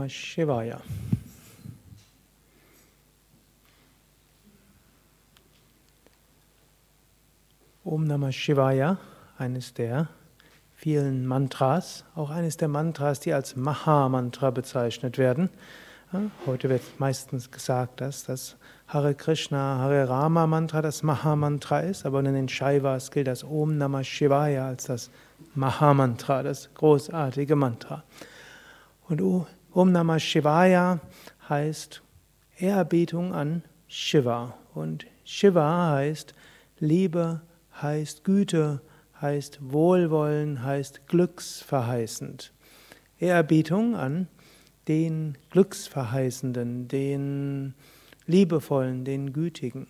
Namah Shivaya. Om Namah Shivaya, eines der vielen Mantras, auch eines der Mantras, die als Maha-Mantra bezeichnet werden. Heute wird meistens gesagt, dass das Hare Krishna, Hare Rama Mantra das Maha-Mantra ist, aber in den Shaivas gilt das Om Namah Shivaya als das Maha-Mantra, das großartige Mantra. Und Om Namah Shivaya heißt Ehrerbietung an Shiva. Und Shiva heißt Liebe, heißt Güte, heißt Wohlwollen, heißt glücksverheißend. Ehrerbietung an den Glücksverheißenden, den Liebevollen, den Gütigen.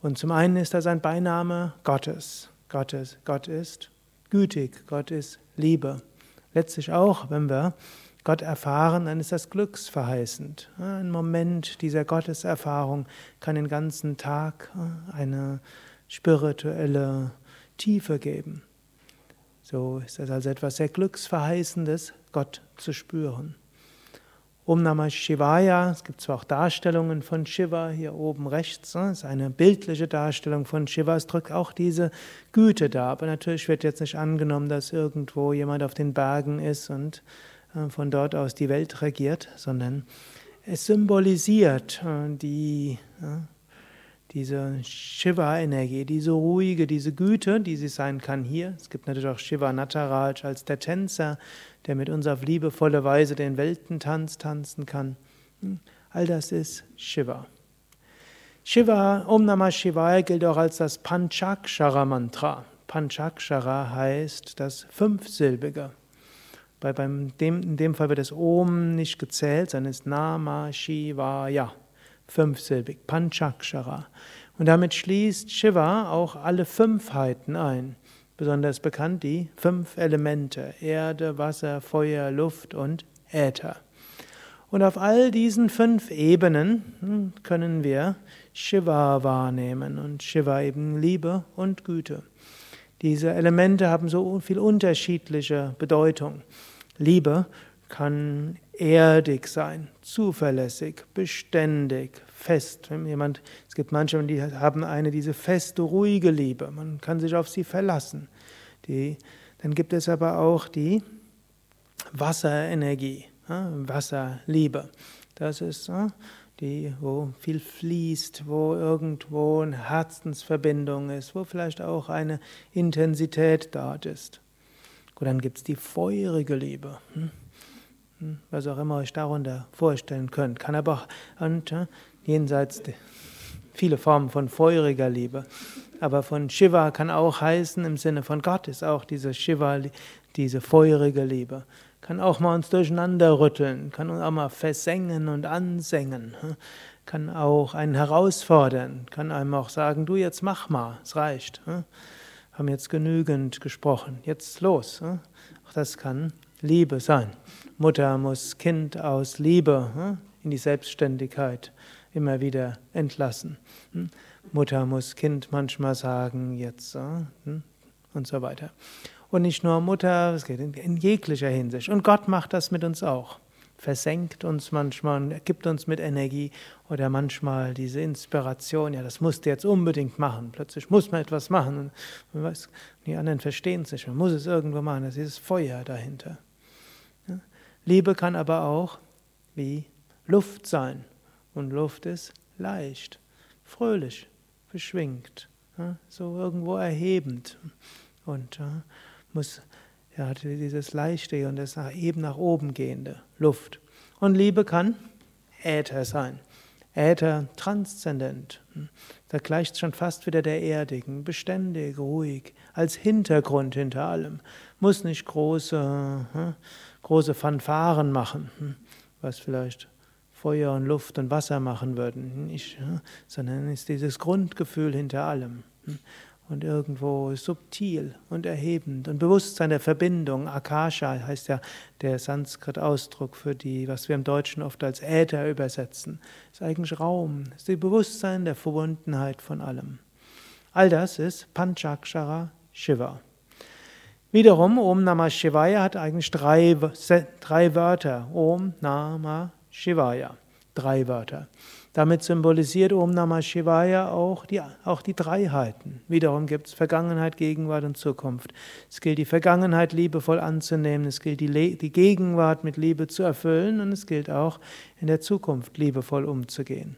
Und zum einen ist das ein Beiname Gottes. Gottes. Gott ist gütig, Gott ist Liebe. Letztlich auch, wenn wir Gott erfahren, dann ist das glücksverheißend. Ein Moment dieser Gotteserfahrung kann den ganzen Tag eine spirituelle Tiefe geben. So ist das also etwas sehr Glücksverheißendes, Gott zu spüren. Om Namah Shivaya, es gibt zwar auch Darstellungen von Shiva hier oben rechts, das ist eine bildliche Darstellung von Shiva, es drückt auch diese Güte dar, aber natürlich wird jetzt nicht angenommen, dass irgendwo jemand auf den Bergen ist und von dort aus die Welt regiert, sondern es symbolisiert äh, die diese Shiva-Energie, diese ruhige, diese Güte, die sie sein kann hier. Es gibt natürlich auch Shiva Nataraj als der Tänzer, der mit uns auf liebevolle Weise den Weltentanz tanzen kann. Hm, all das ist Shiva. Shiva, Om Namah Shivaya gilt auch als das Panchakshara Mantra. Panchakshara heißt das Fünfsilbige. Bei, beim, dem, in dem Fall wird das Om nicht gezählt, sondern es ist Namah Shivaya fünfsilbig, Panchakshara. Und damit schließt Shiva auch alle Fünfheiten ein. Besonders bekannt die fünf Elemente: Erde, Wasser, Feuer, Luft und Äther. Und auf all diesen fünf Ebenen hm, können wir Shiva wahrnehmen und Shiva eben Liebe und Güte. Diese Elemente haben so viel unterschiedliche Bedeutung. Liebe kann erdig sein, zuverlässig, beständig, fest. Wenn jemand, es gibt manche, die haben eine diese feste, ruhige Liebe. Man kann sich auf sie verlassen. Die, dann gibt es aber auch die Wasserenergie, Wasserliebe. Das ist die, wo viel fließt, wo irgendwo eine Herzensverbindung ist, wo vielleicht auch eine Intensität dort ist. Und dann gibt es die feurige Liebe. Hm? Hm, was auch immer euch darunter vorstellen könnt. Kann aber und, jenseits viele Formen von feuriger Liebe. Aber von Shiva kann auch heißen, im Sinne von Gott ist auch diese Shiva, diese feurige Liebe. Kann auch mal uns durcheinander rütteln, kann uns auch mal versengen und ansengen, hm, kann auch einen herausfordern, kann einem auch sagen, du jetzt mach mal, es reicht. Hm. Haben jetzt genügend gesprochen, jetzt los. Auch das kann Liebe sein. Mutter muss Kind aus Liebe hm, in die Selbstständigkeit immer wieder entlassen. Hm. Mutter muss Kind manchmal sagen, jetzt hm, und so weiter. Und nicht nur Mutter, es geht in jeglicher Hinsicht. Und Gott macht das mit uns auch. Versenkt uns manchmal, gibt uns mit Energie oder manchmal diese Inspiration, ja, das musst du jetzt unbedingt machen. Plötzlich muss man etwas machen. Und weiß, die anderen verstehen es nicht, man muss es irgendwo machen. Das ist dieses Feuer dahinter. Liebe kann aber auch wie Luft sein. Und Luft ist leicht, fröhlich, beschwingt, so irgendwo erhebend. Und muss ja, dieses leichte und das eben nach oben gehende Luft. Und Liebe kann Äther sein. Äther transzendent. Da gleicht schon fast wieder der Erdigen, beständig, ruhig, als Hintergrund hinter allem. Muss nicht große große Fanfaren machen, was vielleicht Feuer und Luft und Wasser machen würden, nicht, sondern ist dieses Grundgefühl hinter allem. Und irgendwo subtil und erhebend und Bewusstsein der Verbindung. Akasha heißt ja der Sanskrit-Ausdruck für die, was wir im Deutschen oft als Äther übersetzen. Ist eigentlich Raum, ist die Bewusstsein der Verbundenheit von allem. All das ist Panchakshara Shiva. Wiederum, Om Namah Shivaya hat eigentlich drei, drei Wörter. Om Namah Shivaya. Drei Wörter. Damit symbolisiert Om Namah Shivaya auch die, auch die Dreiheiten. Wiederum gibt es Vergangenheit, Gegenwart und Zukunft. Es gilt die Vergangenheit liebevoll anzunehmen, es gilt die, die Gegenwart mit Liebe zu erfüllen und es gilt auch in der Zukunft liebevoll umzugehen.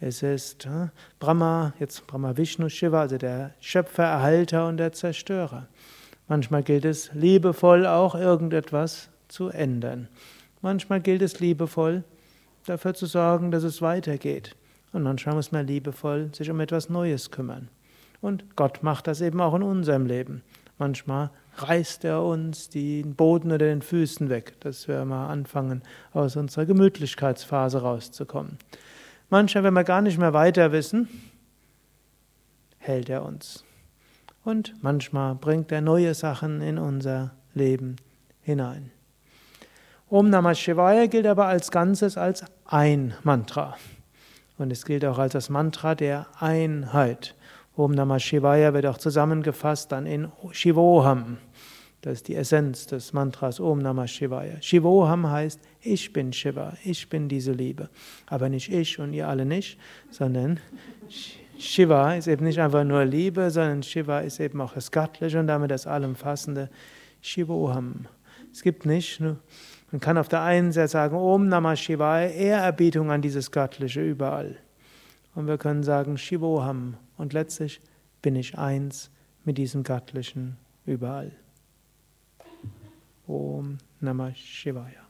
Es ist äh, Brahma, jetzt Brahma Vishnu Shiva, also der Schöpfer, Erhalter und der Zerstörer. Manchmal gilt es liebevoll auch irgendetwas zu ändern. Manchmal gilt es liebevoll dafür zu sorgen, dass es weitergeht. Und manchmal muss man liebevoll sich um etwas Neues kümmern. Und Gott macht das eben auch in unserem Leben. Manchmal reißt er uns den Boden oder den Füßen weg, dass wir mal anfangen, aus unserer Gemütlichkeitsphase rauszukommen. Manchmal, wenn wir gar nicht mehr weiter wissen, hält er uns. Und manchmal bringt er neue Sachen in unser Leben hinein. Om Namah Shivaya gilt aber als Ganzes als ein Mantra. Und es gilt auch als das Mantra der Einheit. Om Namah Shivaya wird auch zusammengefasst dann in Shivoham. Das ist die Essenz des Mantras Om Namah Shivaya. Shivoham heißt, ich bin Shiva, ich bin diese Liebe. Aber nicht ich und ihr alle nicht, sondern Shiva ist eben nicht einfach nur Liebe, sondern Shiva ist eben auch das Göttliche und damit das Allumfassende Shivoham. Es gibt nicht nur man kann auf der einen Seite sagen, Om Namah Shivaya, Ehrerbietung an dieses Göttliche überall. Und wir können sagen, Shivoham. Und letztlich bin ich eins mit diesem Göttlichen überall. Om Namah Shivaya.